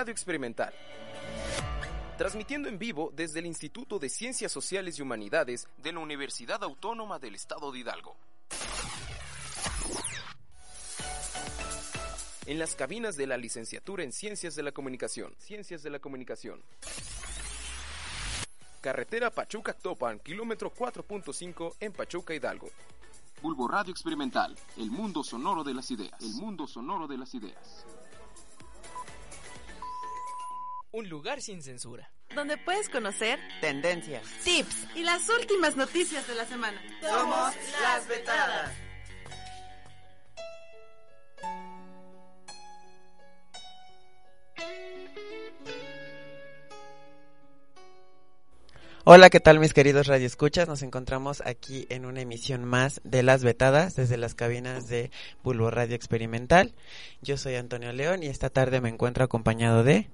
Radio Experimental. Transmitiendo en vivo desde el Instituto de Ciencias Sociales y Humanidades de la Universidad Autónoma del Estado de Hidalgo. En las cabinas de la Licenciatura en Ciencias de la Comunicación. Ciencias de la Comunicación. Carretera Pachuca-Topan, kilómetro 4.5 en Pachuca, Hidalgo. Bulbo Radio Experimental, el mundo sonoro de las ideas. El mundo sonoro de las ideas. Un lugar sin censura. Donde puedes conocer tendencias, tips y las últimas noticias de la semana. Somos las vetadas. Hola, ¿qué tal mis queridos radioescuchas? Nos encontramos aquí en una emisión más de Las Vetadas desde las cabinas de Bulbo Radio Experimental. Yo soy Antonio León y esta tarde me encuentro acompañado de...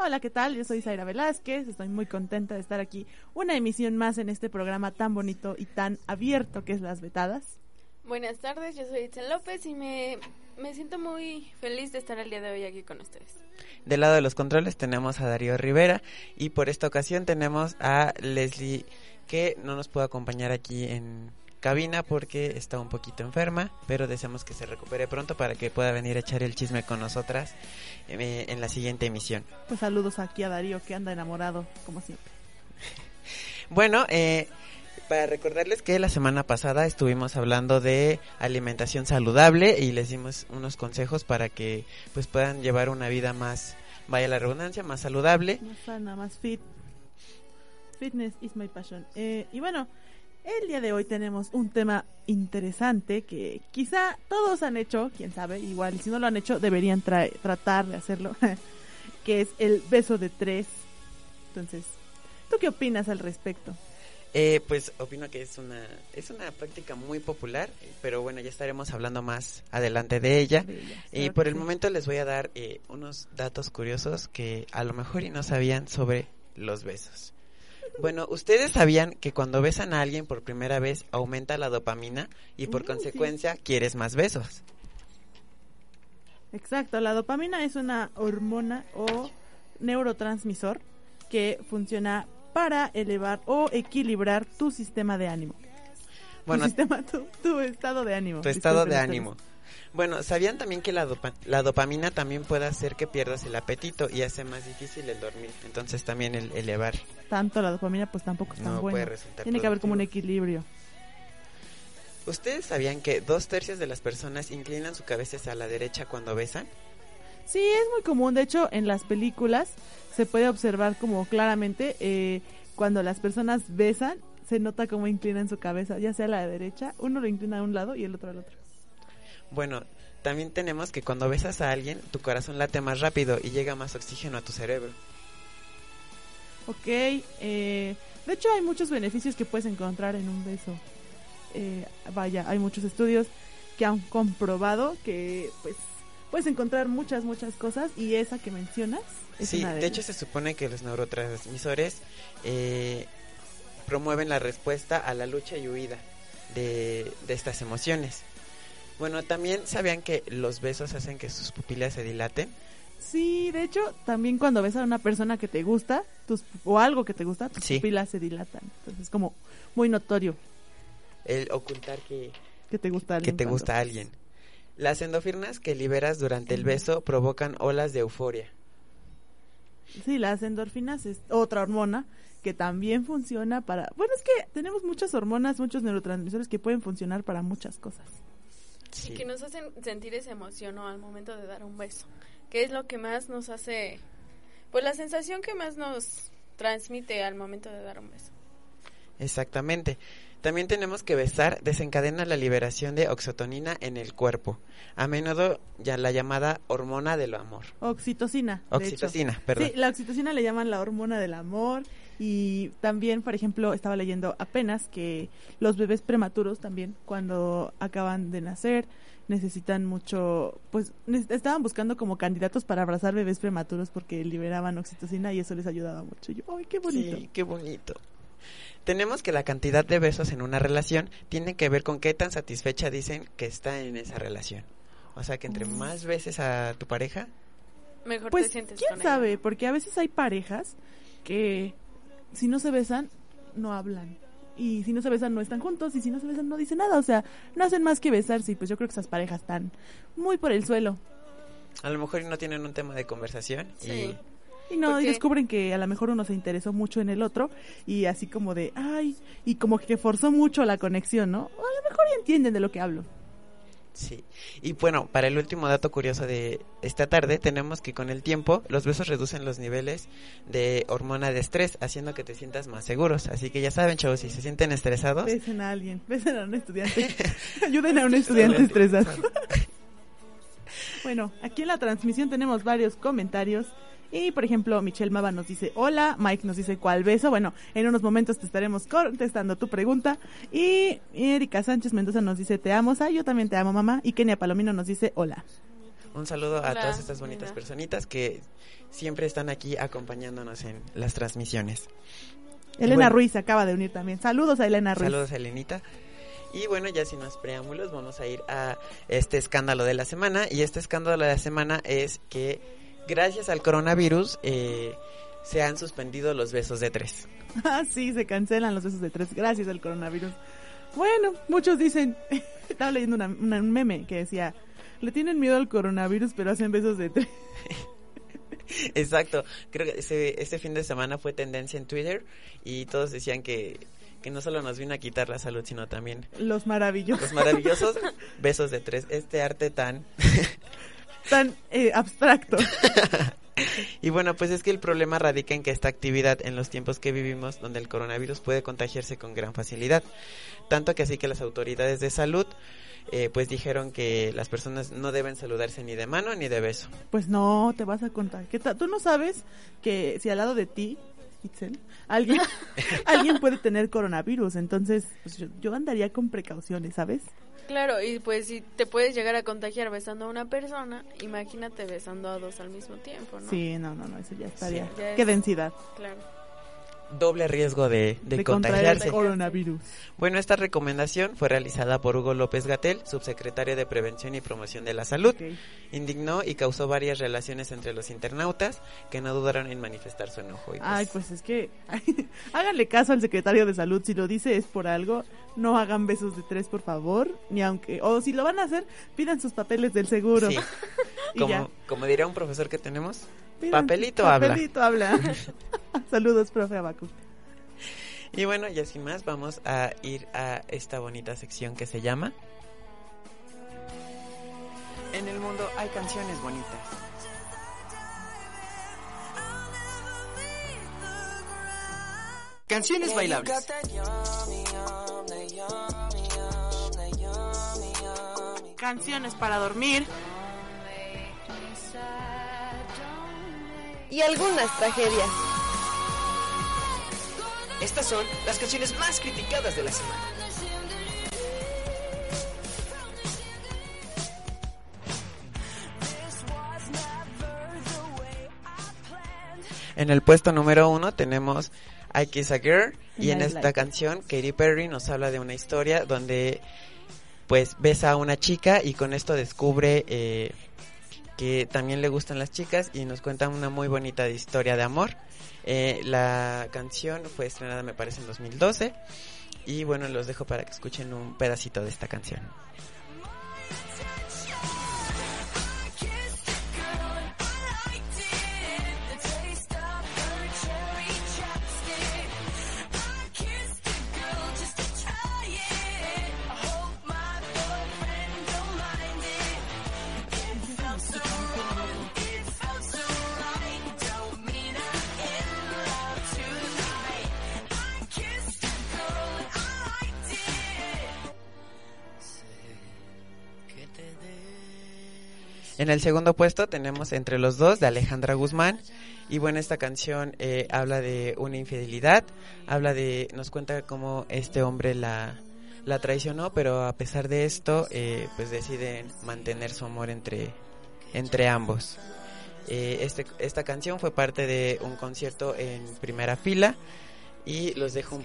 Hola, ¿qué tal? Yo soy Zaira Velázquez, estoy muy contenta de estar aquí una emisión más en este programa tan bonito y tan abierto que es Las Vetadas. Buenas tardes, yo soy Itzel López y me, me siento muy feliz de estar el día de hoy aquí con ustedes. Del lado de los controles tenemos a Darío Rivera y por esta ocasión tenemos a Leslie que no nos puede acompañar aquí en cabina porque está un poquito enferma, pero deseamos que se recupere pronto para que pueda venir a echar el chisme con nosotras eh, en la siguiente emisión. Pues saludos aquí a Darío que anda enamorado como siempre. bueno, eh, para recordarles que la semana pasada estuvimos hablando de alimentación saludable y les dimos unos consejos para que pues puedan llevar una vida más, vaya la redundancia, más saludable. Más sana, más fit. Fitness is my passion. Eh, y bueno, el día de hoy tenemos un tema interesante que quizá todos han hecho, quién sabe, igual si no lo han hecho deberían tratar de hacerlo, que es el beso de tres. Entonces, ¿tú qué opinas al respecto? Eh, pues opino que es una es una práctica muy popular, pero bueno, ya estaremos hablando más adelante de ella. y por el momento les voy a dar eh, unos datos curiosos que a lo mejor y no sabían sobre los besos. Bueno, ¿ustedes sabían que cuando besan a alguien por primera vez aumenta la dopamina y por consecuencia quieres más besos? Exacto, la dopamina es una hormona o neurotransmisor que funciona para elevar o equilibrar tu sistema de ánimo. Bueno, tu, sistema, tu, estado de ánimo. Tu estado de ánimo. Bueno, ¿sabían también que la, la dopamina también puede hacer que pierdas el apetito y hace más difícil el dormir? Entonces también el elevar. Tanto la dopamina pues tampoco es tan no bueno. Tiene que haber como un equilibrio. ¿Ustedes sabían que dos tercios de las personas inclinan su cabeza hacia la derecha cuando besan? Sí, es muy común. De hecho, en las películas se puede observar como claramente eh, cuando las personas besan, se nota cómo inclinan su cabeza, ya sea a la derecha, uno lo inclina a un lado y el otro al otro. Bueno, también tenemos que cuando besas a alguien, tu corazón late más rápido y llega más oxígeno a tu cerebro. Ok, eh, de hecho hay muchos beneficios que puedes encontrar en un beso. Eh, vaya, hay muchos estudios que han comprobado que pues puedes encontrar muchas, muchas cosas y esa que mencionas. Es sí, de, de hecho se supone que los neurotransmisores eh, promueven la respuesta a la lucha y huida de, de estas emociones. Bueno, también sabían que los besos hacen que sus pupilas se dilaten. Sí, de hecho, también cuando besas a una persona que te gusta, tus, o algo que te gusta, tus pupilas se dilatan. Entonces es como muy notorio. El ocultar que, que te gusta alguien. Que te gusta alguien. Las endorfinas que liberas durante el beso provocan olas de euforia. Sí, las endorfinas es otra hormona que también funciona para... Bueno, es que tenemos muchas hormonas, muchos neurotransmisores que pueden funcionar para muchas cosas. Y que nos hacen sentir esa emoción al momento de dar un beso, que es lo que más nos hace, pues la sensación que más nos transmite al momento de dar un beso. Exactamente. También tenemos que besar desencadena la liberación de oxotonina en el cuerpo, a menudo ya la llamada hormona del amor. Oxitocina. Oxitocina, perdón. Sí, la oxitocina le llaman la hormona del amor y también, por ejemplo, estaba leyendo apenas que los bebés prematuros también, cuando acaban de nacer, necesitan mucho, pues estaban buscando como candidatos para abrazar bebés prematuros porque liberaban oxitocina y eso les ayudaba mucho. Y yo, ¡ay, qué bonito! Sí, qué bonito. Tenemos que la cantidad de besos en una relación tiene que ver con qué tan satisfecha dicen que está en esa relación. O sea que entre más veces a tu pareja, Mejor te Pues, sientes quién con sabe, porque a veces hay parejas que si no se besan, no hablan. Y si no se besan, no están juntos. Y si no se besan, no dicen nada. O sea, no hacen más que besarse. Y pues yo creo que esas parejas están muy por el suelo. a lo mejor no tienen un tema de conversación Sí. Y no, y descubren que a lo mejor uno se interesó mucho en el otro. Y así como de, ay, y como que forzó mucho la conexión, ¿no? O a lo mejor ya entienden de lo que hablo. Sí. Y bueno, para el último dato curioso de esta tarde, tenemos que con el tiempo los besos reducen los niveles de hormona de estrés, haciendo que te sientas más seguros. Así que ya saben, chavos, si se sienten estresados, Besen a alguien, besen a un estudiante. Ayuden a un estudiante estresado. Bueno, aquí en la transmisión tenemos varios comentarios. Y por ejemplo, Michelle Mava nos dice hola, Mike nos dice cuál beso. Bueno, en unos momentos te estaremos contestando tu pregunta. Y Erika Sánchez Mendoza nos dice te amo, Sa, yo también te amo, mamá. Y Kenia Palomino nos dice hola. Un saludo a todas estas bonitas personitas que siempre están aquí acompañándonos en las transmisiones. Elena Bueno. Ruiz se acaba de unir también. Saludos a Elena Ruiz. Saludos a Elenita. Y bueno, ya sin más preámbulos, vamos a ir a este escándalo de la semana. Y este escándalo de la semana es que gracias al coronavirus eh, se han suspendido los besos de tres. Ah, sí, se cancelan los besos de tres gracias al coronavirus. Bueno, muchos dicen, estaba leyendo una- una- un meme que decía, le tienen miedo al coronavirus pero hacen besos de tres. Exacto. Creo que ese, este fin de semana fue tendencia en Twitter y todos decían que, que no solo nos vino a quitar la salud, sino también Los maravillosos. los maravillosos besos de tres. Este arte tan Tan eh, abstracto. Y bueno, pues es que el problema radica en que esta actividad en los tiempos que vivimos, donde el coronavirus puede contagiarse con gran facilidad, tanto que así que las autoridades de salud eh, pues dijeron que las personas no deben saludarse ni de mano ni de beso. Pues no, te vas a contar. ¿Qué? Tú no sabes que si al lado de ti, Itzel, alguien, alguien puede tener coronavirus. Entonces, pues yo, yo andaría con precauciones, ¿sabes? Claro, y pues si te puedes llegar a contagiar besando a una persona, imagínate besando a dos al mismo tiempo, ¿no? Sí, no, no, no, eso ya estaría. Sí, ya Qué es- densidad Claro. Doble riesgo de, de, de contagiarse. coronavirus. Bueno, esta recomendación fue realizada por Hugo López Gatel, subsecretario de Prevención y Promoción de la Salud. Indignó y causó varias relaciones entre los internautas que no dudaron en manifestar su enojo. Y, Ay, pues es que háganle caso al secretario de salud. Si lo dice es por algo. No hagan besos de tres, por favor. Ni aunque. O si lo van a hacer, pidan sus papeles del seguro. Sí. Como, como diría un profesor que tenemos, Pidan- papelito habla. Papelito habla. Saludos, profe Abacu. Y bueno, ya sin más, vamos a ir a esta bonita sección que se llama En el mundo hay canciones bonitas. Canciones bailables. Canciones para dormir. Y algunas tragedias. Estas son las canciones más criticadas de la semana. En el puesto número uno tenemos I Kiss a Girl y en esta canción Katy Perry nos habla de una historia donde pues besa a una chica y con esto descubre eh, que también le gustan las chicas y nos cuenta una muy bonita historia de amor. Eh, la canción fue estrenada me parece en 2012 y bueno los dejo para que escuchen un pedacito de esta canción. En el segundo puesto tenemos Entre los dos de Alejandra Guzmán. Y bueno, esta canción eh, habla de una infidelidad, habla de, nos cuenta cómo este hombre la, la traicionó, pero a pesar de esto, eh, pues deciden mantener su amor entre, entre ambos. Eh, este, esta canción fue parte de un concierto en primera fila y los dejo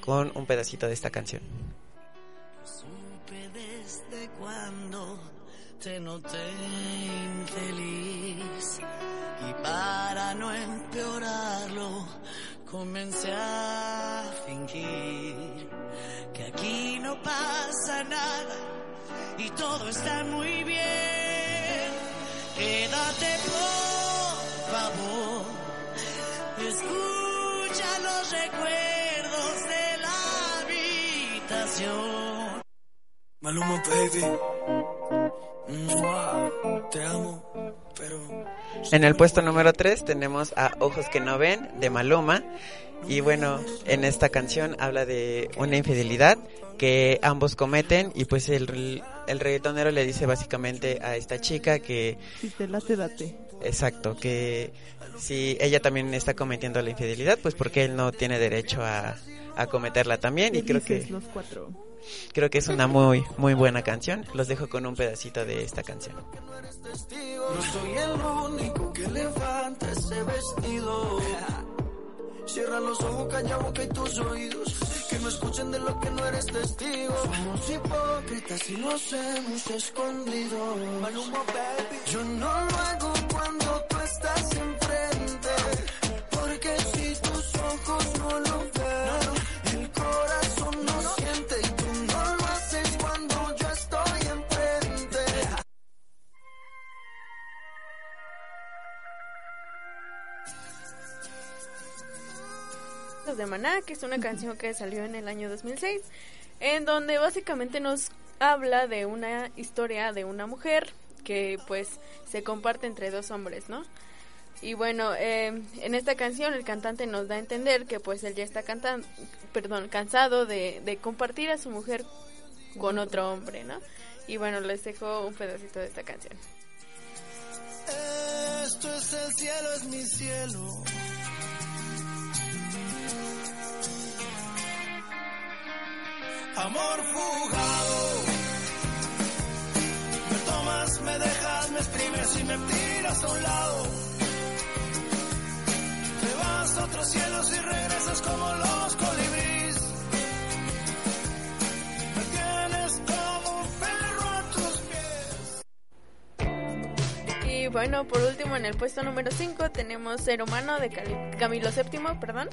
con un pedacito de esta canción. Te noté infeliz y para no empeorarlo comencé a fingir que aquí no pasa nada y todo está muy bien. Quédate por favor, escucha los recuerdos de la habitación. Maluma, baby. Te amo, pero En el puesto número 3 tenemos a Ojos que no ven de Maluma. Y bueno, en esta canción habla de una infidelidad que ambos cometen y pues el, el reggaetonero le dice básicamente a esta chica que Si te late, date. Exacto, que si ella también está cometiendo la infidelidad, pues porque él no tiene derecho a, a cometerla también y creo que los cuatro. Creo que es una muy muy buena canción. Los dejo con un pedacito de esta canción. no soy el único que levanta ese vestido. Cierra los ojos, calla boca y tus oídos. Que no escuchen de lo que no eres testigo. Somos hipócritas y nos hemos escondido. Yo no lo hago cuando tú estás enfrente. Porque si tus ojos no lo de Maná, que es una canción que salió en el año 2006, en donde básicamente nos habla de una historia de una mujer que pues se comparte entre dos hombres, ¿no? Y bueno, eh, en esta canción el cantante nos da a entender que pues él ya está cantando, perdón, cansado de, de compartir a su mujer con otro hombre, ¿no? Y bueno, les dejo un pedacito de esta canción. Esto es el cielo, es mi cielo. Amor fugado. Me tomas, me dejas, me exprimes y me tiras a un lado. Te vas a otros cielos y regresas como los colibríes. Perro a tus pies. Y bueno, por último, en el puesto número 5 tenemos Ser Humano de Camilo VII, perdón.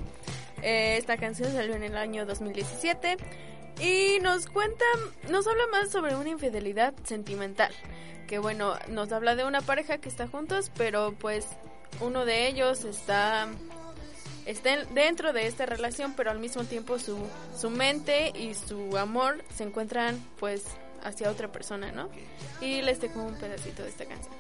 Eh, esta canción salió en el año 2017 y nos cuenta, nos habla más sobre una infidelidad sentimental. Que bueno, nos habla de una pareja que está juntos, pero pues uno de ellos está, está en- dentro de esta relación, pero al mismo tiempo su, su mente y su amor se encuentran pues hacia otra persona, ¿no? Y les dejo un pedacito de esta canción.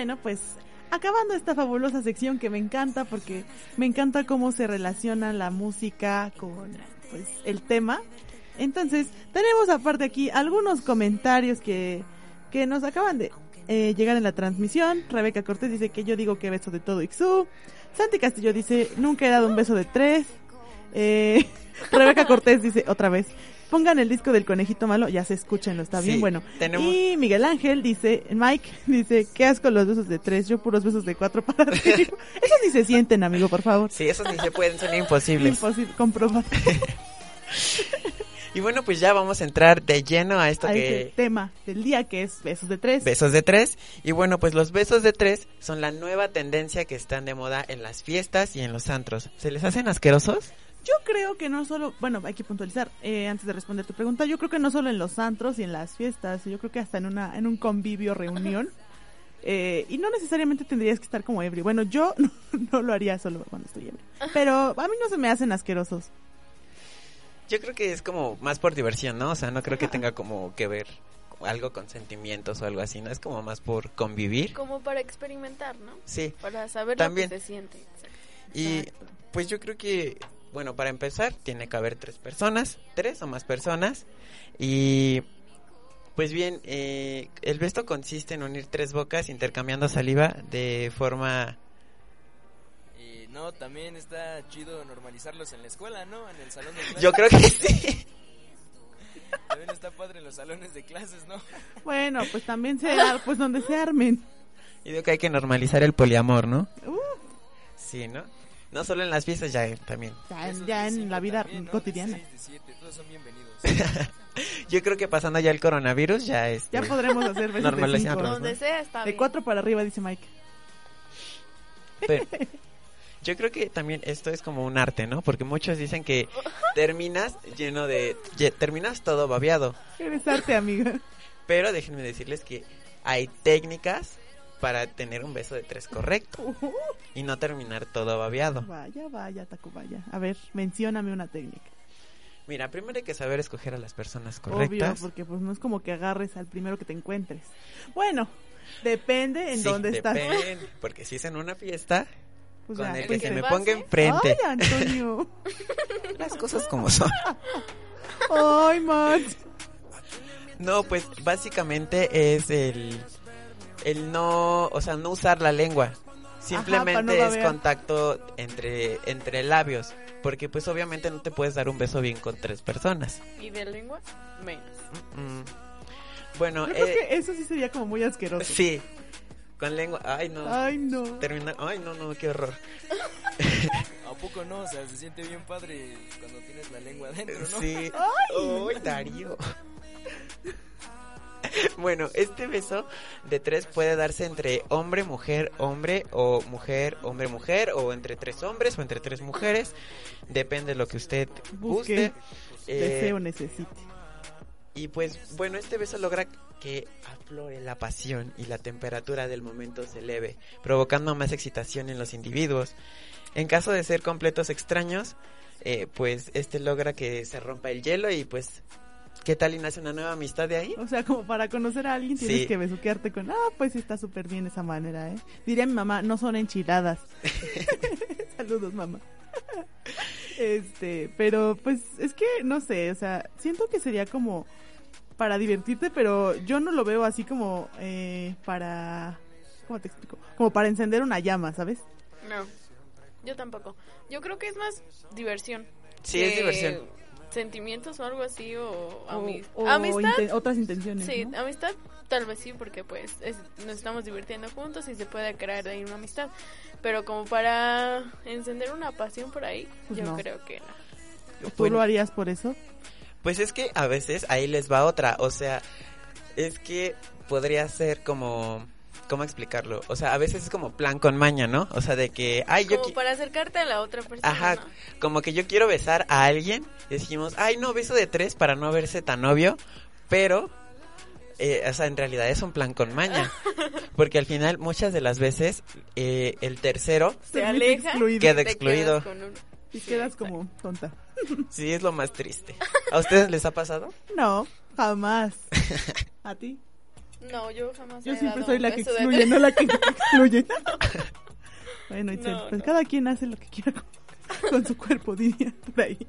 Bueno, pues acabando esta fabulosa sección que me encanta porque me encanta cómo se relaciona la música con pues el tema. Entonces, tenemos aparte aquí algunos comentarios que, que nos acaban de eh, llegar en la transmisión. Rebeca Cortés dice que yo digo que beso de todo Ixú. Santi Castillo dice, nunca he dado un beso de tres. Eh, Rebeca Cortés dice, otra vez, pongan el disco del conejito malo, ya se escúchenlo, está bien bueno. tenemos- Y Miguel Ángel dice, Mike dice, qué asco los besos de tres, yo puros besos de cuatro para ti. Esos ni se sienten, amigo, por favor. Sí, esos ni se pueden, son imposibles. Imposible, comprobar Y bueno, pues ya vamos a entrar de lleno a esto a que ese tema del día que es besos de tres. besos de tres. Y bueno, pues los besos de tres son la nueva tendencia que están de moda en las fiestas y en los antros. ¿Se les hacen asquerosos? Yo creo que no solo, bueno, hay que puntualizar eh, antes de responder tu pregunta. Yo creo que no solo en los antros y en las fiestas, yo creo que hasta en una en un convivio, reunión. eh, y no necesariamente tendrías que estar como ebrio. Bueno, yo no, no lo haría solo cuando estoy ebrio. Pero a mí no se me hacen asquerosos. Yo creo que es como más por diversión, ¿no? O sea, no creo que tenga como que ver algo con sentimientos o algo así, ¿no? Es como más por convivir. Como para experimentar, ¿no? Sí. Para saber También. lo que se siente. Exacto. Y pues yo creo que, bueno, para empezar, tiene que haber tres personas, tres o más personas. Y pues bien, eh, el beso consiste en unir tres bocas intercambiando saliva de forma... Y no, también está chido normalizarlos en la escuela, ¿no? En el salón de clases. Yo creo que sí. También está padre en los salones de clases, ¿no? Bueno, pues también se pues donde se armen. Y digo que hay que normalizar el poliamor, ¿no? Uh, Sí, ¿no? No solo en las fiestas, ya también. ya, en- ya la vida también, ¿no? cotidiana. De seis, de siete, todos son bienvenidos. Yo creo que pasando ya el coronavirus, ya es... Ya podremos hacer cinco. ¿no? Donde sea está De bien. cuatro para arriba, dice Mike. Pero yo creo que también esto es como un arte, ¿no? Porque muchos dicen que terminas lleno de... ye- terminas todo babeado. Eres arte, amiga. Pero déjenme decirles que hay técnicas para tener un beso de tres correcto Uh, y no terminar todo babeado. vaya, vaya, Tacubaya. A ver, mencióname una técnica. Mira, primero hay que saber escoger a las personas Obvio, correctas. porque pues no es como que agarres al primero que te encuentres. Bueno, depende en Sí, dónde estás. depende, Porque si es en una fiesta, Pues con ya, el que se me pase. ponga enfrente, Ay, Antonio. las cosas como son. Ay, Max. No, pues básicamente es el, el no, o sea, no usar la lengua. Simplemente no es contacto entre, entre labios. Porque pues obviamente no te puedes dar un beso bien con tres personas. Y de lengua, menos. Mm. Bueno, Yo creo eh, que eso sí sería como muy asqueroso. sí. Con lengua, ay no. Ay, no. Terminar, ay no, no, qué horror. ¿A poco no? O sea, se siente bien padre cuando tienes la lengua adentro, ¿no? Sí. Ay, Darío. Bueno, este beso de tres puede darse entre hombre, mujer, hombre o mujer, hombre, mujer o entre tres hombres o entre tres mujeres. Depende de lo que usted Busque, guste. Eh, Deseo, necesite. y pues bueno, este beso logra que aflore la pasión y la temperatura del momento se eleve, provocando más excitación en los individuos. En caso de ser completos extraños, eh, pues este logra que se rompa el hielo y pues, ¿qué tal y nace una nueva amistad de ahí? O sea, como para conocer a alguien tienes Sí. que besuquearte con, ah, pues está súper bien esa manera, ¿eh? Diría mi mamá, no son enchiladas. Saludos, mamá. este, pero pues es que, no sé, o sea, siento que sería como para divertirte, pero yo no lo veo así como eh, para, ¿cómo te explico? Como para encender una llama, ¿sabes? No, yo tampoco. Yo creo que es más diversión. Sí, es diversión. Sentimientos o algo así, o, O- ami- o amistad. inten- otras intenciones. Sí, ¿no? amistad tal vez sí, porque pues es- nos estamos divirtiendo juntos y se puede crear ahí una amistad. Pero como para encender una pasión por ahí, Pues yo no. creo que no. ¿Tú Bueno, lo harías por eso? Pues es que a veces ahí les va otra, o sea, es que podría ser como... ¿Cómo explicarlo? O sea, a veces es como plan con maña, ¿no? O sea, de que, ay, yo... Como para acercarte a la otra persona. Ajá, ¿no? como que yo quiero besar a alguien y decimos, ay, no, beso de tres para no verse tan obvio, pero, eh, o sea, en realidad es un plan con maña, porque al final muchas de las veces eh, el tercero Se aleja, excluido. Queda te quedas excluido. un- Y Sí, quedas como tonta. sí es lo más triste. ¿A ustedes les ha pasado? No, jamás. ¿A ti? No, yo jamás Yo he siempre dado soy la que de excluye, no la que excluye. bueno, Itzel, No, pues no. cada quien hace lo que quiera con, con su cuerpo, diría por ahí.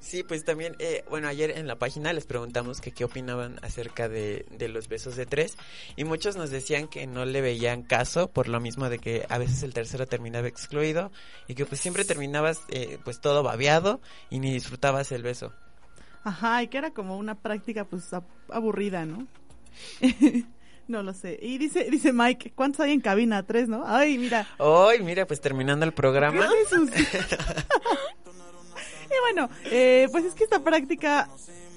Sí, pues también, eh, bueno, ayer en la página les preguntamos que qué opinaban acerca de, de los besos de tres y muchos nos decían que no le veían caso por lo mismo de que a veces el tercero terminaba excluido y que pues siempre terminabas eh, pues todo babeado y ni disfrutabas el beso. Ajá, y que era como una práctica pues ab- aburrida, ¿no? no lo sé. Y dice dice Mike, ¿cuántos hay en cabina? Tres, ¿no? Ay, mira. Hoy, mira, pues terminando el programa. Y bueno, eh, pues es que esta práctica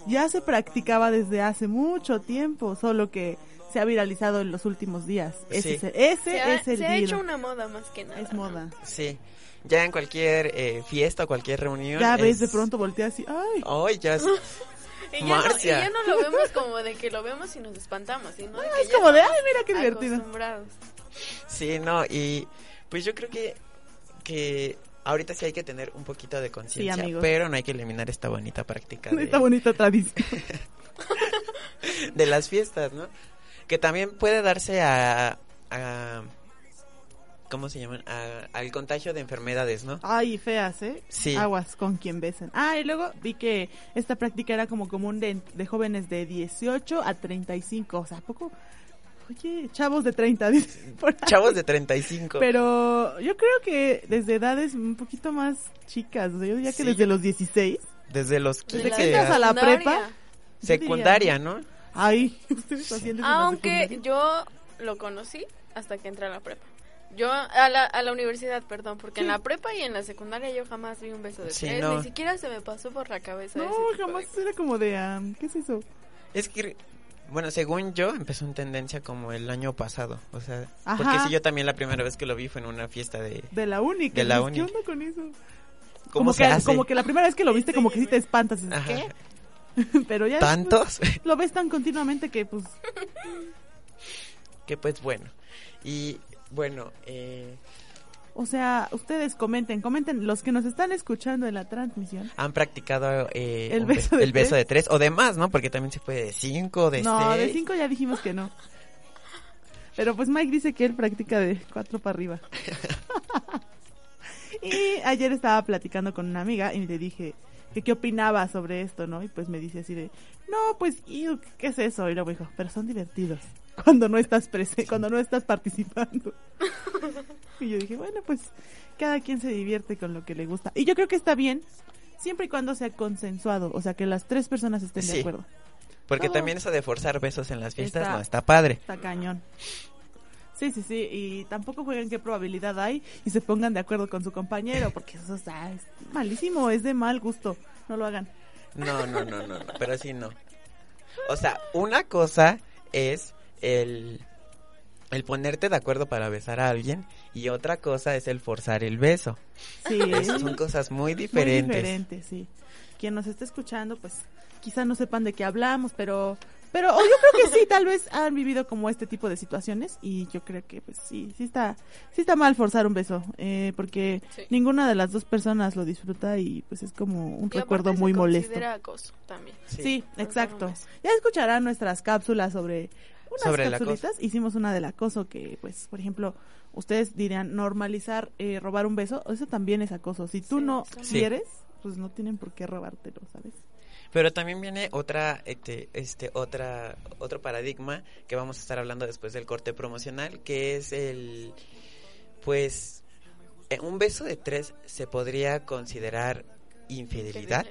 ya se practicaba desde hace mucho tiempo, solo que se ha viralizado en los últimos días. Ese, Sí. es, el- ese Se ha, es el se ha deal. hecho una moda más que nada. Es moda. Sí. Ya en cualquier eh, fiesta o cualquier reunión. Ya ves, es- de pronto volteas y, ay, Ay, ya es- Y ya, no, y Marcia. ya no lo vemos como de que lo vemos y nos espantamos, sino de que es ya como de, ay, mira qué divertido. Sí, no, y pues yo creo que, que ahorita sí hay que tener un poquito de conciencia, amigos. pero no hay que eliminar esta bonita práctica de, Esta bonita tradición. de las fiestas, ¿no? Que también puede darse a, a ¿cómo se llaman? A- al contagio de enfermedades, ¿no? Ay, feas, ¿eh? Sí. Aguas con quien besen. Ah, y luego vi que esta práctica era como común de, de jóvenes de 18 a 35. O sea, ¿a poco? Oye, chavos de 30, dice por ahí. Chavos de 35. Pero yo creo que desde edades un poquito más chicas. O sea, yo diría que Sí. desde los 16. Desde los Desde 15 que entras a la secundaria. prepa. secundaria, ¿no? Ay, ustedes haciendo Aunque yo lo conocí hasta que entré a la prepa. Yo a la, a la universidad, perdón, porque en la prepa y en la secundaria yo jamás vi un beso de Sí, tres, no. ni siquiera se me pasó por la cabeza No, de jamás era como de, ah, ¿qué es eso? Es que, bueno, según yo, empezó en tendencia como el año pasado. O sea, Ajá. porque sí, yo también la primera vez que lo vi fue en una fiesta de... De la De dices, ¿Qué onda con eso? ¿Cómo como se que, hace? Como que la primera vez que lo viste, como que sí te espantas. Ajá. ¿Qué? Pero ya ¿Tantos? lo ves tan continuamente que, pues, que pues bueno. Y bueno, eh, o sea, ustedes comenten, comenten, los que nos están escuchando en la transmisión. han practicado eh, El beso be- de el beso tres. de tres o de más, ¿no? Porque también se puede de cinco, de no, de seis. cinco ya dijimos que no. Pero pues Mike dice que él practica de cuatro para arriba. y ayer estaba platicando con una amiga y le dije que qué opinaba sobre esto, ¿no? Y pues me dice así de, no, pues, iu, ¿qué es eso? Y luego dijo, pero son divertidos cuando no estás presente, cuando no estás participando. y yo dije, bueno, pues cada quien se divierte con lo que le gusta. Y yo creo que está bien siempre y cuando sea consensuado, o sea, que las tres personas estén de acuerdo. Porque Todo. también eso de forzar besos en las fiestas Está- no está padre. Está cañón. Sí, sí, sí, y tampoco jueguen qué probabilidad hay y se pongan de acuerdo con su compañero, porque eso está es malísimo, es de mal gusto, no lo hagan. No, no, no, no, no, pero sí no. O sea, una cosa es el, el ponerte de acuerdo para besar a alguien y otra cosa es el forzar el beso. Sí, Esas son cosas muy muy diferentes. diferente, sí. Quien nos esté escuchando, pues quizá no sepan de qué hablamos, pero pero o yo creo que sí, tal vez han vivido como este tipo de situaciones y yo creo que pues sí, sí está sí está mal forzar un beso, eh, porque Sí. ninguna de las dos personas lo disfruta y pues es como un Y recuerdo muy se molesto. considera acoso también. Sí, exacto. Ya escucharán nuestras cápsulas sobre unas Sobre. Hicimos una del acoso que, pues, por ejemplo, ustedes dirían normalizar eh, robar un beso. Eso también es acoso. Si tú Sí, no quieres, pues no tienen por qué robártelo, ¿sabes? Pero también viene otra, este, este, otra, otro paradigma que vamos a estar hablando después del corte promocional, que es el, pues, eh, un beso de tres se podría considerar infidelidad.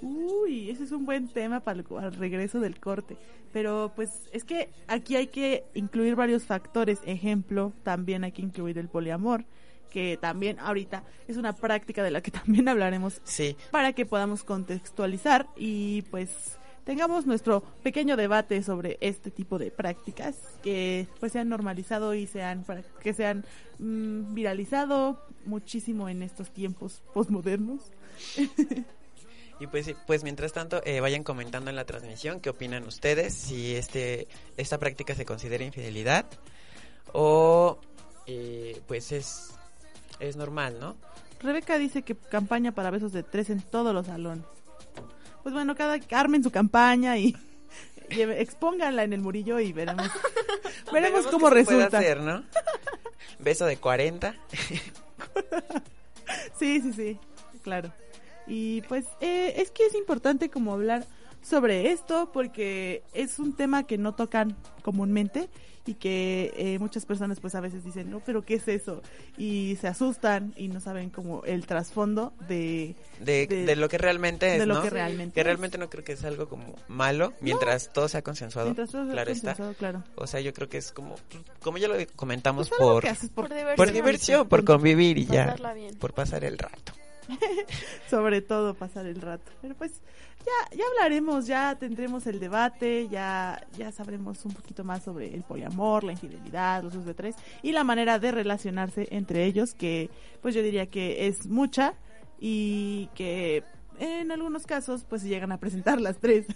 Uy, ese es un buen tema para el, regreso del corte. Pero pues es que aquí hay que incluir varios factores. Ejemplo, también hay que incluir el poliamor, que también ahorita es una práctica de la que también hablaremos Sí, para que podamos contextualizar y pues tengamos nuestro pequeño debate sobre este tipo de prácticas que pues se han normalizado y sean para que sean mm, viralizado muchísimo en estos tiempos postmodernos. y pues, pues mientras tanto eh, vayan comentando en la transmisión qué opinan ustedes, si este, esta práctica se considera infidelidad o eh, pues es, es normal, ¿no? Rebeca dice que campaña para besos de tres en todos los salones. Pues bueno, cada armen su campaña y lleve- expónganla en el murillo y veremos veremos cómo puede resulta. hacer, ¿no? Beso de 40. Sí, sí, sí, claro. Y pues eh, es que es importante como hablar sobre esto porque es un tema que no tocan comúnmente y que eh, muchas personas pues a veces dicen, no, pero ¿qué es eso? Y se asustan y no saben como el trasfondo de, De, De- de lo que realmente es, de lo ¿no? que realmente Que es. realmente no creo que es algo como malo mientras todo sea consensuado. mientras todo sea claro está. consensuado, claro. O sea, yo creo que es como, como ya lo comentamos Pues por, por, Por diversión. por diversión, por convivir y ya, bien. por pasar el rato. Sobre todo pasar el rato. Pero pues ya, ya hablaremos, ya tendremos el debate, ya, ya sabremos un poquito más sobre el poliamor, la infidelidad, los dos de tres y la manera de relacionarse entre ellos, que pues yo diría que es mucha y que en algunos casos pues llegan a presentar las tres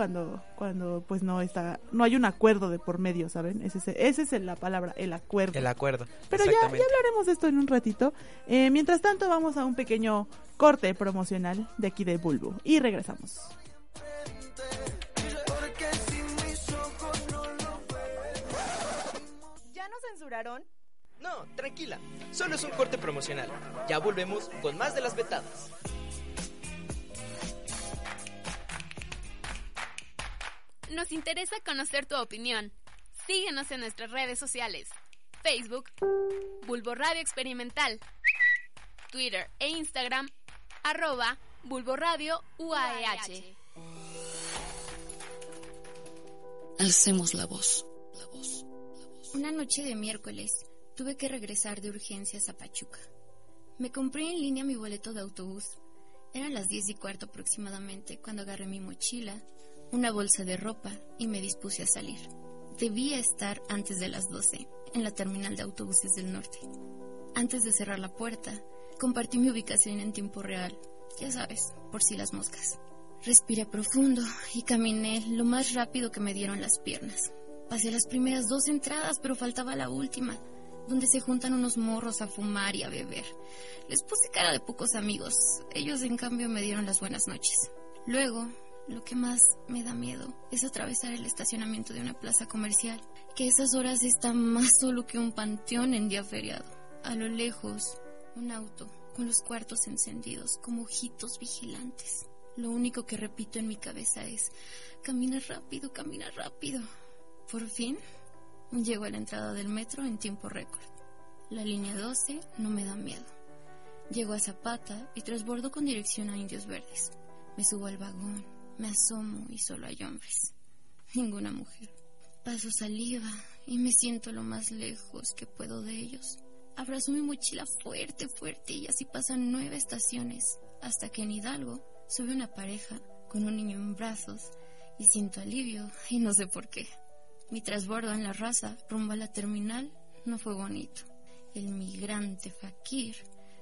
cuando cuando pues no está no hay un acuerdo de por medio saben ese es, ese es la palabra el acuerdo El acuerdo. pero ya, ya hablaremos de esto en un ratito Eh, mientras tanto vamos a un pequeño corte promocional de aquí de Bulbo y regresamos ¿Ya nos censuraron? No, tranquila. Solo es un corte promocional. Ya volvemos con más de las vetadas. Nos interesa conocer tu opinión. Síguenos en nuestras redes sociales. Facebook, Bulbo Radio Experimental. Twitter e Instagram, arroba Bulbo Radio UAEH. Alcemos la voz. Una noche de miércoles tuve que regresar de urgencias a Pachuca. Me compré en línea mi boleto de autobús. Eran las diez y cuarto aproximadamente cuando agarré mi mochila, una bolsa de ropa y me dispuse a salir. Debía estar antes de las 12 en la terminal de autobuses del norte. Antes de cerrar la puerta, compartí mi ubicación en tiempo real, ya sabes, por si las moscas. Respiré profundo y caminé lo más rápido que me dieron las piernas. Pasé las primeras dos entradas, pero faltaba la última, donde se juntan unos morros a fumar y a beber. Les puse cara de pocos amigos. Ellos, en cambio, me dieron las buenas noches. Luego, lo que más me da miedo es atravesar el estacionamiento de una plaza comercial, que a esas horas está más solo que un panteón en día feriado. A lo lejos, un auto con los cuartos encendidos como ojitos vigilantes. Lo único que repito en mi cabeza es, camina rápido, camina rápido. Por fin, llego a la entrada del metro en tiempo récord. La línea 12 no me da miedo. Llego a Zapata y transbordo con dirección a Indios Verdes. Me subo al vagón, me asomo y solo hay hombres. Ninguna mujer. Paso saliva y me siento lo más lejos que puedo de ellos. Abrazo mi mochila fuerte, fuerte y así pasan nueve estaciones hasta que en Hidalgo sube una pareja con un niño en brazos y siento alivio y no sé por qué. Mi trasbordo en la raza rumbo a la terminal no fue bonito. El migrante Fakir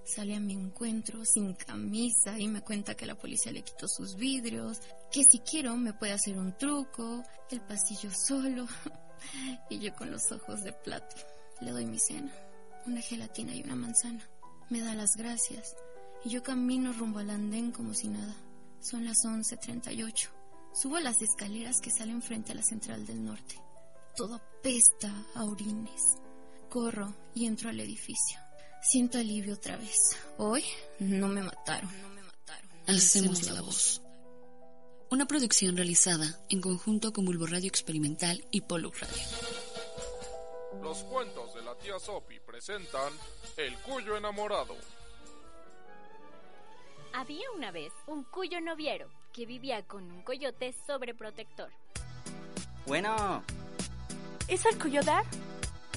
sale a mi encuentro sin camisa y me cuenta que la policía le quitó sus vidrios, que si quiero me puede hacer un truco, el pasillo solo y yo con los ojos de plato. Le doy mi cena, una gelatina y una manzana. Me da las gracias y yo camino rumbo al andén como si nada. Son las 11.38. Subo las escaleras que salen frente a la central del norte. Todo apesta a orines. Corro y entro al edificio. Siento alivio otra vez. Hoy no me mataron. Alcemos la voz. Una producción realizada en conjunto con Bulbo Radio Experimental y Poluk Radio. Los cuentos de la tía Sopi presentan El Cuyo Enamorado. Había una vez un cuyo noviero que vivía con un coyote sobreprotector. Bueno, ¿Es el Cuyodar?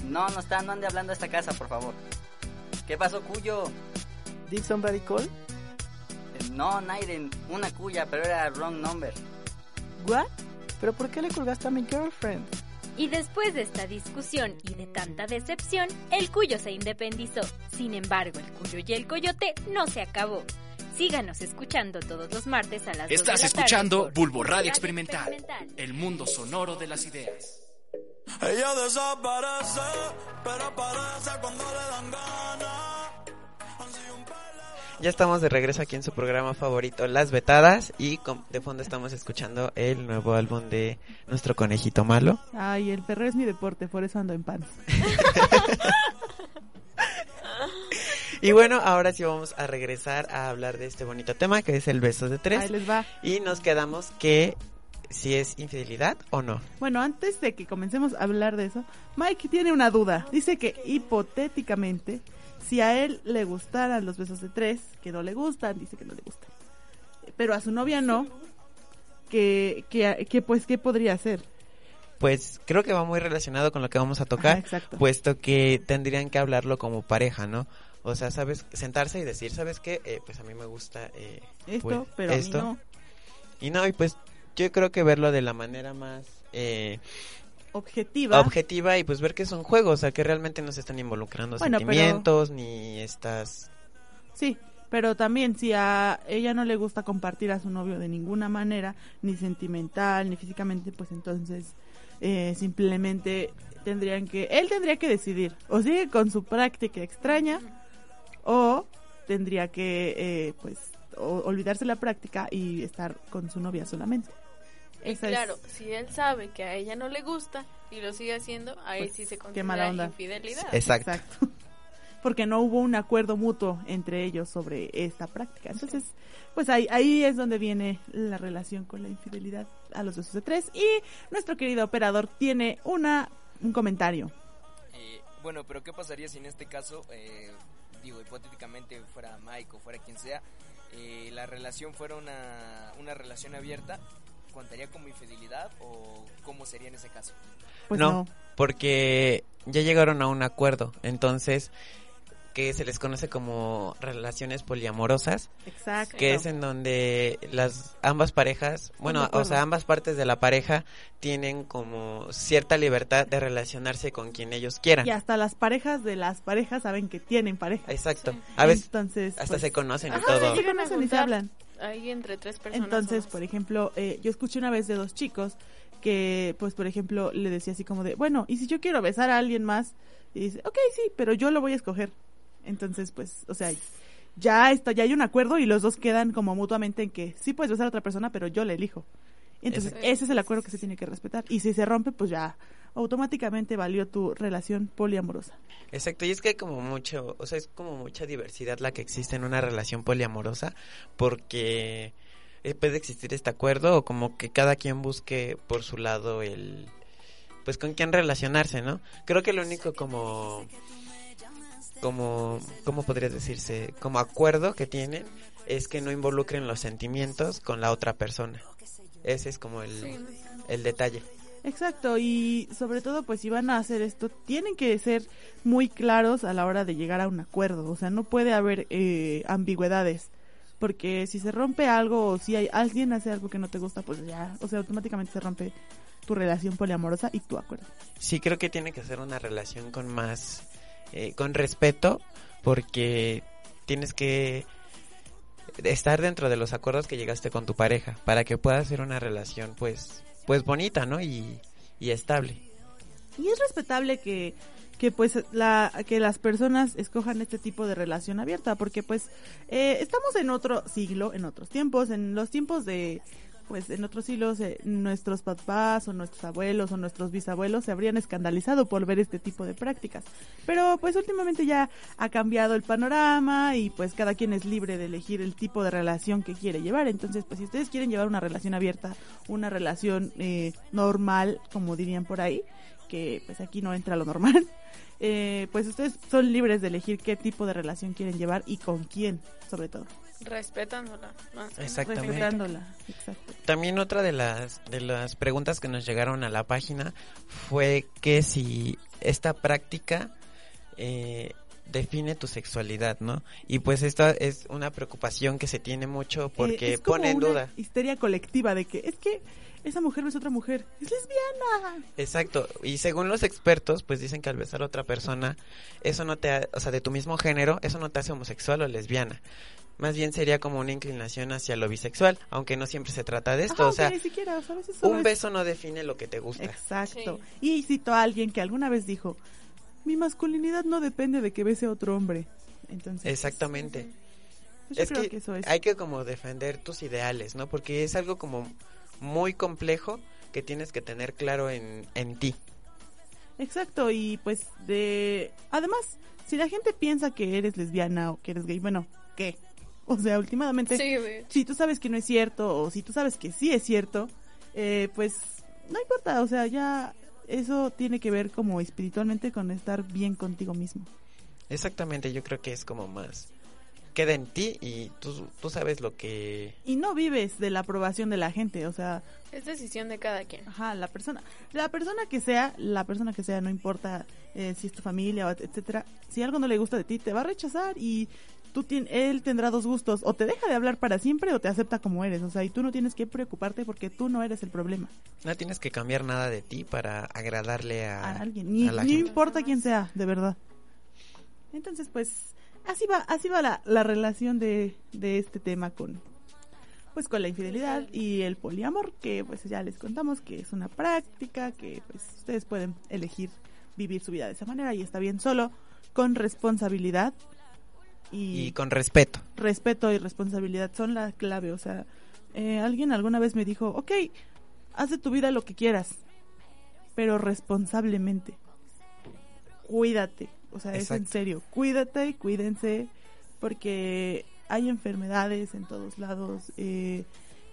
no, no está, no ande hablando a esta casa, por favor. ¿Qué pasó, Cuyo? ¿Did somebody call? No, Naiden, una cuya, pero era wrong number. ¿What? ¿Pero por qué le colgaste a mi girlfriend? Y después de esta discusión y de tanta decepción, el cuyo se independizó. Sin embargo, el cuyo y el coyote no se acabó. Síganos escuchando todos los martes a las 2 de Estás la tarde escuchando Bulbo Radio Radio Experimental, Experimental. el mundo sonoro de las ideas. Ella desaparece, pero aparece cuando le dan ganas. Ya estamos de regreso aquí en su programa favorito, Las Vetadas, y con- de fondo estamos escuchando el nuevo álbum de nuestro conejito malo. Ay, el perro es mi deporte, por eso ando en pants. Y bueno, ahora sí vamos a regresar a hablar de este bonito tema que es el besos de tres. Ahí les va. Y nos quedamos que si es infidelidad o no. Bueno, antes de que comencemos a hablar de eso, Mike tiene una duda. Dice que hipotéticamente, si a él le gustaran los besos de tres, que no le gustan, dice que no le gustan, pero a su novia no, que, que, que pues, ¿qué podría hacer? Pues creo que va muy relacionado con lo que vamos a tocar, Ajá, puesto que tendrían que hablarlo como pareja, ¿no? O sea, sabes, sentarse y decir, ¿sabes qué? Eh, pues a mí me gusta eh, Esto, pues, pero a mí esto. no. Y no, y pues yo creo que verlo de la manera más eh, Objetiva. objetiva y pues ver que es un juego, o sea, que realmente no se están involucrando Bueno, pero- sentimientos ni estás... Sí, pero también si a ella no le gusta compartir a su novio de ninguna manera, ni sentimental, ni físicamente, pues entonces eh, simplemente tendrían que, él tendría que decidir, o sigue con su práctica extraña, o tendría que, eh, pues, o- olvidarse la práctica y estar con su novia solamente. Y Esa es- claro, si él sabe que a ella no le gusta y lo sigue haciendo, ahí Pues, sí se qué mala considera onda. infidelidad. Exacto. Porque no hubo un acuerdo mutuo entre ellos sobre esta práctica. Entonces, pues ahí, ahí es donde viene la relación con la infidelidad a los besos de tres. Y nuestro querido operador tiene una un comentario. Eh, bueno, pero ¿qué pasaría si en este caso, eh, digo, hipotéticamente fuera Mike o fuera quien sea, eh, la relación fuera una, una relación abierta? ¿Contaría como infidelidad o cómo sería en ese caso? Pues no, porque ya llegaron a un acuerdo, entonces que se les conoce como relaciones poliamorosas, Exacto. que es en donde las ambas parejas, bueno, o sea, ambas partes de la pareja tienen como cierta libertad de relacionarse con quien ellos quieran. Y hasta las parejas de las parejas saben que tienen pareja. Exacto. A veces Entonces, hasta pues, se conocen y ajá, todo. Se conocen y se hablan. Ahí entre tres personas. Entonces, por ejemplo, eh, yo escuché una vez de dos chicos que, pues, por ejemplo, le decía así como de, bueno, ¿y si yo quiero besar a alguien más? Y dice, ok, sí, pero yo lo voy a escoger. Entonces, pues, o sea, ya está, ya hay un acuerdo y los dos quedan como mutuamente en que sí puedes besar a otra persona, pero yo le elijo. Entonces, Exacto. ese es el acuerdo que se tiene que respetar. Y si se rompe, pues ya automáticamente valió tu relación poliamorosa. Exacto, y es que hay como mucho, o sea, es como mucha diversidad la que existe en una relación poliamorosa, porque eh, puede existir este acuerdo o como que cada quien busque por su lado el, pues con quién relacionarse, ¿no? Creo que lo único como, como, ¿cómo podría decirse? Como acuerdo que tienen es que no involucren los sentimientos con la otra persona. Ese es como el, Sí. el detalle. Exacto, y sobre todo, pues si van a hacer esto, tienen que ser muy claros a la hora de llegar a un acuerdo. O sea, no puede haber eh, ambigüedades. Porque si se rompe algo o si hay, alguien hace algo que no te gusta, pues ya, o sea, automáticamente se rompe tu relación poliamorosa y tu acuerdo. Sí, creo que tiene que ser una relación con más, eh, con respeto, porque tienes que estar dentro de los acuerdos que llegaste con tu pareja, para que pueda ser una relación, pues, pues bonita, ¿no? Y, y estable. Y es respetable que, que pues la, que las personas escojan este tipo de relación abierta, porque pues eh, estamos en otro siglo, en otros tiempos, en los tiempos de pues en otros siglos eh, nuestros papás o nuestros abuelos o nuestros bisabuelos se habrían escandalizado por ver este tipo de prácticas. Pero pues últimamente ya ha cambiado el panorama y pues cada quien es libre de elegir el tipo de relación que quiere llevar. Entonces pues si ustedes quieren llevar una relación abierta, una relación eh, normal, como dirían por ahí, que pues aquí no entra lo normal, eh, pues ustedes son libres de elegir qué tipo de relación quieren llevar y con quién, sobre todo. Respetándola. más Exactamente. Respetándola, exacto. También otra de las de las preguntas que nos llegaron a la página fue que si esta práctica eh, define tu sexualidad, ¿no? Y pues esta es una preocupación que se tiene mucho Eh, porque es como pone en una duda. histeria colectiva de que es que esa mujer es otra mujer, es lesbiana. Exacto, y según los expertos, pues dicen que al besar a otra persona, eso no te, ha- o sea, de tu mismo género, eso no te hace homosexual o lesbiana. Más bien sería como una inclinación hacia lo bisexual, aunque no siempre se trata de esto, Ajá, o sea, ni siquiera, o un es- beso no define lo que te gusta. Exacto. Y cito a alguien que alguna vez dijo, mi masculinidad no depende de que bese a otro hombre. Entonces, Exactamente. pues, es que, que eso es. hay que como defender tus ideales, ¿no? Porque es algo como muy complejo que tienes que tener claro en, en ti. Exacto, y pues de... Además, si la gente piensa que eres lesbiana o que eres gay, bueno, ¿qué? O sea, últimamente, Sí, si tú sabes que no es cierto o si tú sabes que sí es cierto, eh, pues no importa, o sea, ya eso tiene que ver como espiritualmente con estar bien contigo mismo. Exactamente, yo creo que es como más queda en ti y tú, tú sabes lo que... Y no vives de la aprobación de la gente, o sea... Es decisión de cada quien. Ajá, la persona, la persona que sea, la persona que sea, no importa eh, si es tu familia, o etcétera, si algo no le gusta de ti, te va a rechazar y tú él tendrá dos gustos, o te deja de hablar para siempre o te acepta como eres, o sea, y tú no tienes que preocuparte porque tú no eres el problema. No tienes que cambiar nada de ti para agradarle a, a alguien, ni, ni importa quién sea, de verdad. Entonces, pues, así va, así va la, la relación de, de este tema con, pues con la infidelidad y el poliamor, que pues ya les contamos que es una práctica, que pues ustedes pueden elegir vivir su vida de esa manera y está bien solo, con responsabilidad y, y con respeto. Respeto y responsabilidad son la clave, o sea, eh, alguien alguna vez me dijo, ok, haz de tu vida lo que quieras, pero responsablemente. Cuídate, o sea, es en serio, cuídate y cuídense porque hay enfermedades en todos lados, eh,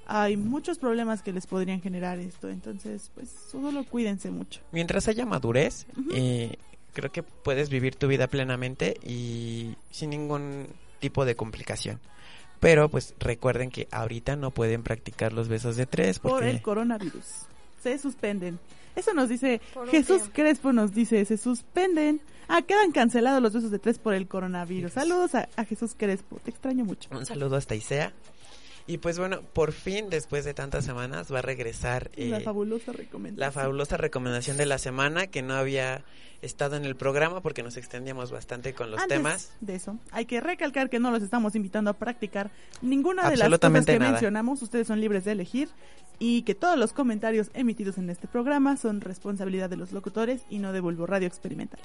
hay muchos problemas que les podrían generar esto, entonces pues solo cuídense mucho. Mientras haya madurez, eh, creo que puedes vivir tu vida plenamente y sin ningún tipo de complicación. Pero pues recuerden que ahorita no pueden practicar los besos de tres porque... por el coronavirus. Se suspenden. Eso nos dice Jesús Crespo nos dice, se suspenden. Ah, quedan cancelados los besos de tres por el coronavirus. Saludos a, Jesús Crespo, te extraño mucho. Un saludo hasta Isea. Y pues bueno, por fin, después de tantas semanas, va a regresar... la eh, fabulosa recomendación. La fabulosa recomendación de la semana, que no había estado en el programa porque nos extendíamos bastante con los temas. De eso, hay que recalcar que no los estamos invitando a practicar ninguna de las cosas que mencionamos. Ustedes son libres de elegir y que todos los comentarios emitidos en este programa son responsabilidad de los locutores y no de Bulbo Radio Experimental.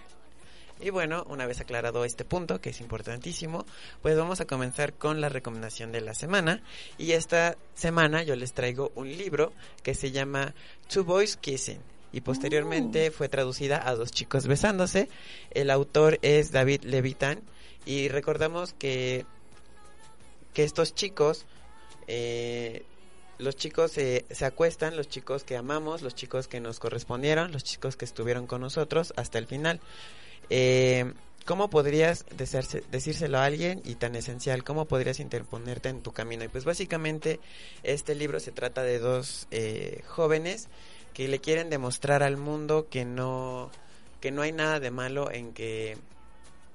Y bueno, una vez aclarado este punto, que es importantísimo, pues vamos a comenzar con la recomendación de la semana. Y esta semana yo les traigo un libro que se llama Two Boys Kissing. Y posteriormente oh. fue traducida a Dos chicos besándose. El autor es David Levitan. Y recordamos que, que estos chicos eh, los chicos se, se, acuestan, los chicos que amamos, los chicos que nos correspondieron, los chicos que estuvieron con nosotros hasta el final. Eh, ¿Cómo podrías decírselo a alguien y tan esencial? ¿Cómo podrías interponerte en tu camino? Y pues básicamente este libro se trata de dos eh, jóvenes que le quieren demostrar al mundo que no, que no hay nada de malo en que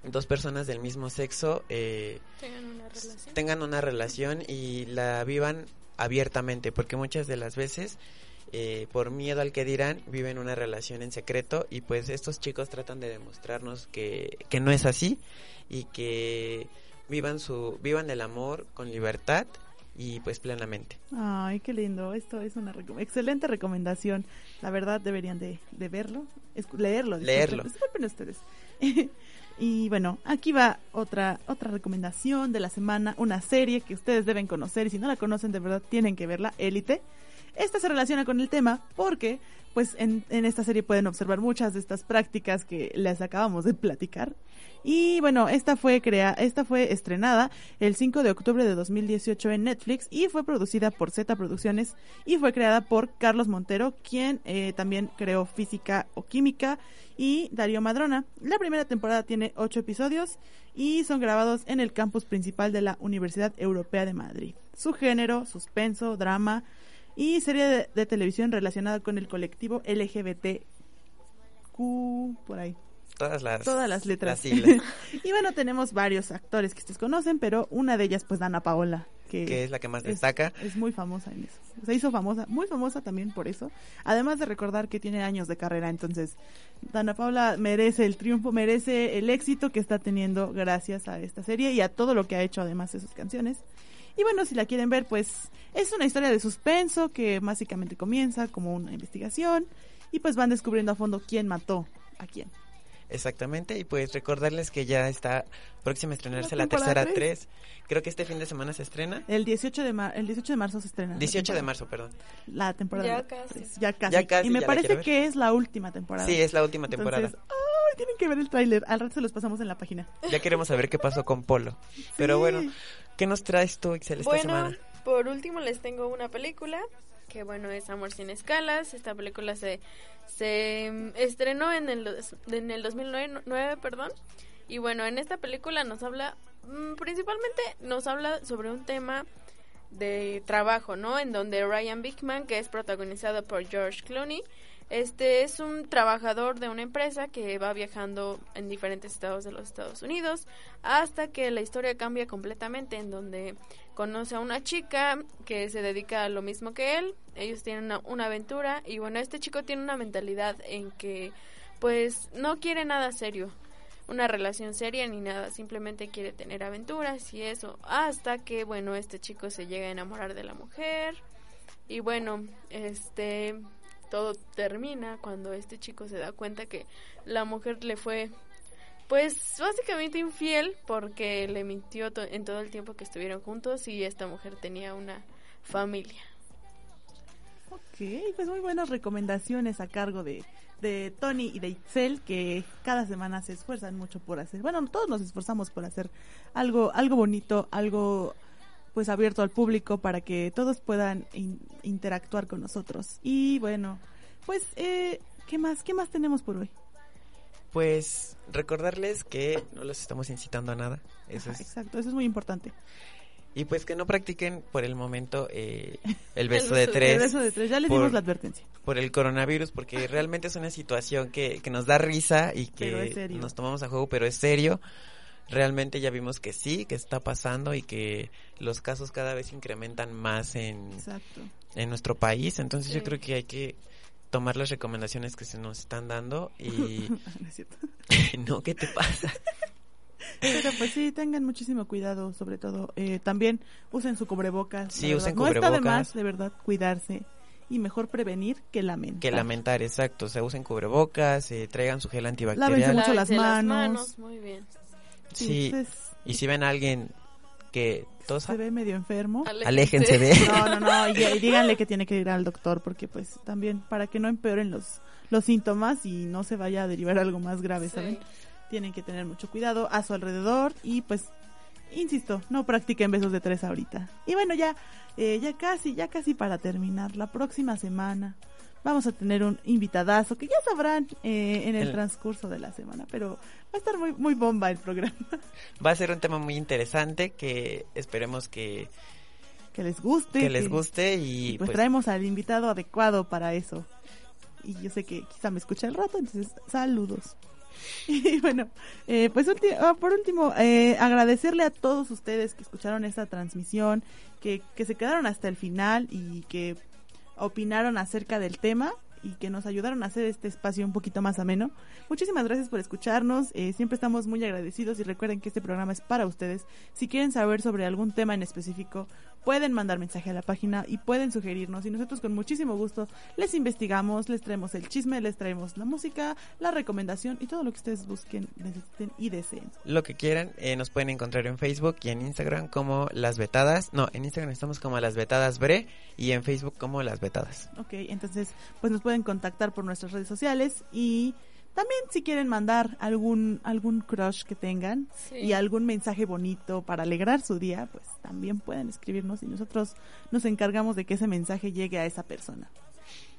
dos personas del mismo sexo eh, tengan una relación y la vivan abiertamente, porque muchas de las veces eh, por miedo al que dirán, viven una relación en secreto y pues estos chicos tratan de demostrarnos que, que no es así y que vivan su vivan el amor con libertad y pues plenamente. Ay, qué lindo. Esto es una excelente recomendación. La verdad deberían de, de verlo, leerlo. Leerlo. Disculpen ustedes. y bueno, aquí va otra otra recomendación de la semana, una serie que ustedes deben conocer y si no la conocen de verdad tienen que verla, Élite. Esta se relaciona con el tema porque pues en, esta serie pueden observar muchas de estas prácticas que les acabamos de platicar. Y bueno, esta fue crea esta fue estrenada el 5 de octubre de 2018 en Netflix y fue producida por Z Producciones y fue creada por Carlos Montero, quien eh, también creó Física o Química y Darío Madrona. La primera temporada tiene ocho episodios y son grabados en el campus principal de la Universidad Europea de Madrid. Su género, suspenso, drama, y serie de, televisión relacionada con el colectivo LGBTQ, por ahí. Todas las, Todas las letras. y bueno, tenemos varios actores que ustedes conocen, pero una de ellas, pues, Dana Paola. Que, es la que más destaca. Es, muy famosa en eso. Se hizo famosa, muy famosa también por eso. Además de recordar que tiene años de carrera, entonces Dana Paola merece el triunfo, merece el éxito que está teniendo gracias a esta serie y a todo lo que ha hecho además de sus canciones. Y bueno, si la quieren ver, pues es una historia de suspenso que básicamente comienza como una investigación y pues van descubriendo a fondo quién mató a quién. Exactamente, y pues recordarles que ya está próxima a estrenarse la, tercera 3. Creo que este fin de semana se estrena. El 18 de, el 18 de marzo se estrena. 18 de marzo, perdón. La temporada. Ya casi. Ya casi. y me parece que es la última temporada. Sí, es la última temporada. Ay, tienen que ver el tráiler. Al rato se los pasamos en la página. Ya queremos saber qué pasó con Polo. Pero bueno, ¿qué nos traes tú, Excel, esta semana? Por último les tengo una película que bueno es Amor sin escalas. Esta película se, se estrenó en el, en el 2009, perdón. Y bueno, en esta película nos habla, mm, principalmente nos habla sobre un tema de trabajo, ¿no? En donde Ryan Bigman, que es protagonizado por George Clooney, este es un trabajador de una empresa que va viajando en diferentes estados de los Estados Unidos hasta que la historia cambia completamente en donde conoce a una chica que se dedica a lo mismo que él, ellos tienen una, aventura y bueno, este chico tiene una mentalidad en que pues no quiere nada serio, una relación seria ni nada, simplemente quiere tener aventuras y eso, hasta que bueno, este chico se llega a enamorar de la mujer y bueno, este todo termina cuando este chico se da cuenta que la mujer le fue pues básicamente infiel porque le mintió en todo el tiempo que estuvieron juntos y esta mujer tenía una familia. Ok, pues muy buenas recomendaciones a cargo de, de Tony y de Itzel que cada semana se esfuerzan mucho por hacer. Bueno, todos nos esforzamos por hacer algo algo bonito, algo pues abierto al público para que todos puedan interactuar con nosotros. Y bueno, pues, eh, ¿qué más? ¿Qué más tenemos por hoy? Pues recordarles que no los estamos incitando a nada. Eso es... Exacto, eso es muy importante. Y pues que no practiquen por el momento eh, el beso de tres. El beso de tres, ya les dimos la advertencia. Por el coronavirus, porque realmente es una situación que, que nos da risa y que nos tomamos a juego, pero es serio realmente ya vimos que sí, que está pasando y que los casos cada vez incrementan más en, en nuestro país. Entonces yo creo que hay que tomar las recomendaciones que se nos están dando y... no, ¿qué te pasa? Pero pues sí, tengan muchísimo cuidado, sobre todo. Eh, también usen su cubrebocas. Sí, usen cubrebocas. No está de más, de verdad, cuidarse. Y mejor prevenir que lamentar. Que lamentar, exacto. O sea, usen cubrebocas, eh, traigan su gel antibacterial. Lávense mucho las manos. Muy bien. Sí, y si ven a alguien que se ve medio enfermo, aléjense de No, no, no, y, díganle que tiene que ir al doctor porque pues también para que no empeoren los los síntomas y no se vaya a derivar algo más grave, ¿saben? Tienen que tener mucho cuidado a su alrededor y pues insisto, no practiquen besos de tres ahorita. Y bueno, ya eh, ya casi, ya casi para terminar, la próxima semana vamos a tener un invitadazo que ya sabrán eh, en el, transcurso de la semana, pero va a estar muy, muy bomba el programa. Va a ser un tema muy interesante que esperemos que... Que les guste. Que, les guste y... pues, traemos al invitado adecuado para eso. Y yo sé que quizá me escucha el rato, entonces saludos. Y bueno, eh, pues ah, por último, eh, agradecerle a todos ustedes que escucharon esta transmisión, que, que se quedaron hasta el final y que opinaron acerca del tema y que nos ayudaron a hacer este espacio un poquito más ameno. Muchísimas gracias por escucharnos, eh, siempre estamos muy agradecidos y recuerden que este programa es para ustedes. Si quieren saber sobre algún tema en específico, pueden mandar mensaje a la página y pueden sugerirnos y nosotros con muchísimo gusto les investigamos, les traemos el chisme, les traemos la música, la recomendación y todo lo que ustedes busquen, necesiten y deseen. Lo que quieran, eh, nos pueden encontrar en Facebook y en Instagram como Las Betadas. No, en Instagram estamos como Las Betadas Bre y en Facebook como Las Betadas. Ok, entonces pues nos pueden contactar por nuestras redes sociales y también si quieren mandar algún algún crush que tengan y algún mensaje bonito para alegrar su día, pues también pueden escribirnos y nosotros nos encargamos de que ese mensaje llegue a esa persona.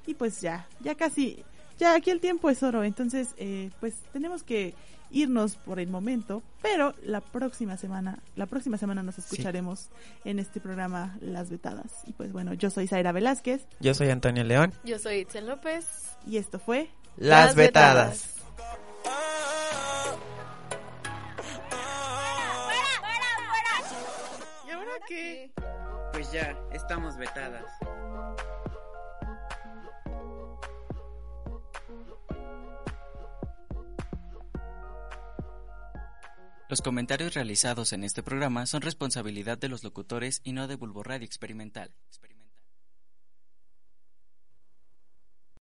Y pues ya, ya casi, ya aquí el tiempo es oro, entonces eh, pues tenemos que irnos por el momento, pero la próxima semana, la próxima semana nos escucharemos en este programa Las Vetadas. Y pues bueno, yo soy Zaira Velázquez. Yo soy Antonio León. Yo soy Itzel López. Y esto fue Las, Vetadas. ¿Y ahora qué? Pues ya, estamos vetadas. Los comentarios realizados en este programa son responsabilidad de los locutores y no de Bulbo Radio Experimental.